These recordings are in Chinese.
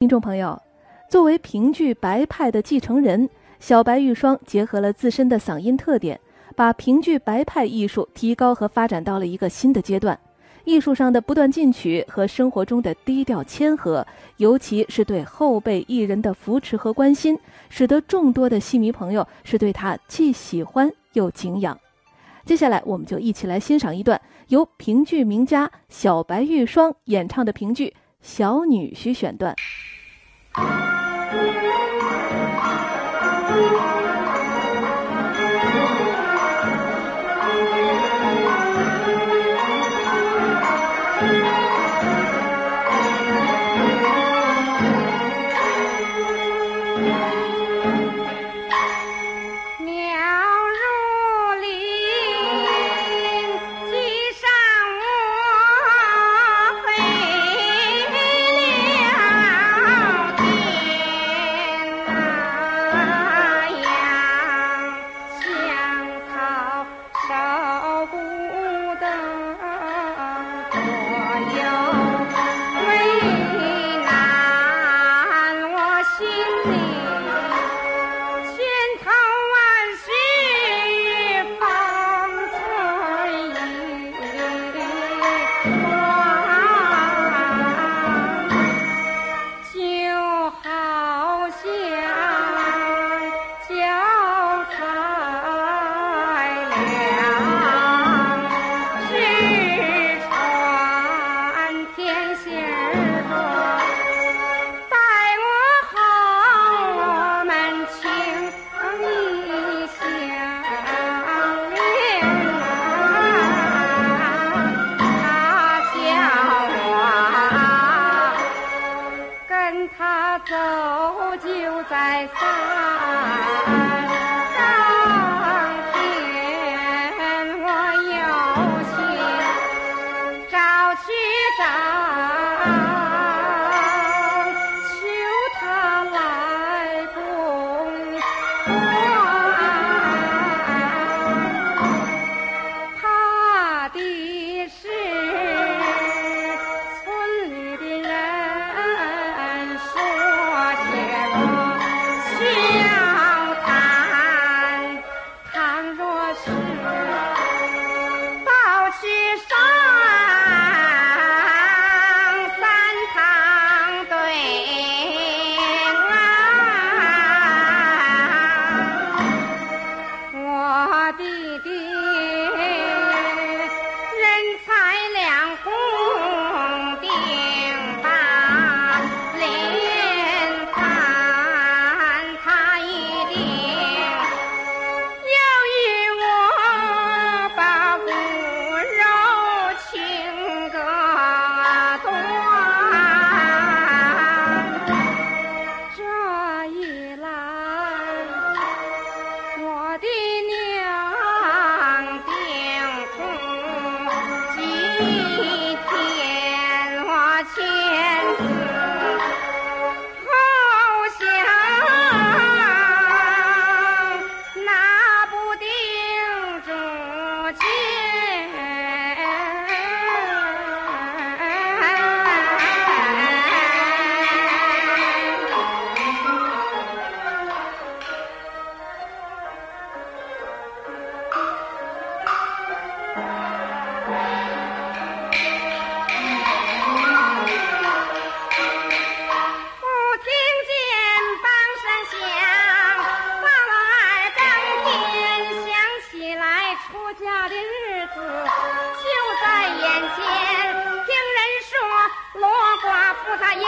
听众朋友，作为评剧白派的继承人，小白玉霜结合了自身的嗓音特点，把评剧白派艺术提高和发展到了一个新的阶段。艺术上的不断进取和生活中的低调谦和，尤其是对后辈艺人的扶持和关心，使得众多的戏迷朋友是对他既喜欢又敬仰。接下来，我们就一起来欣赏一段由评剧名家小白玉霜演唱的评剧《小女婿》选段。岂不更难？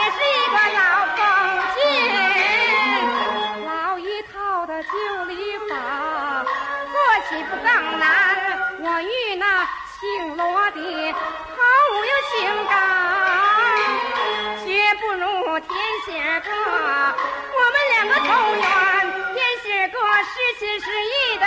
也是一个老封建老一套的旧礼法做起不更难我与那姓罗的毫无情感绝不如天仙哥我们两个同缘天仙哥是心是意的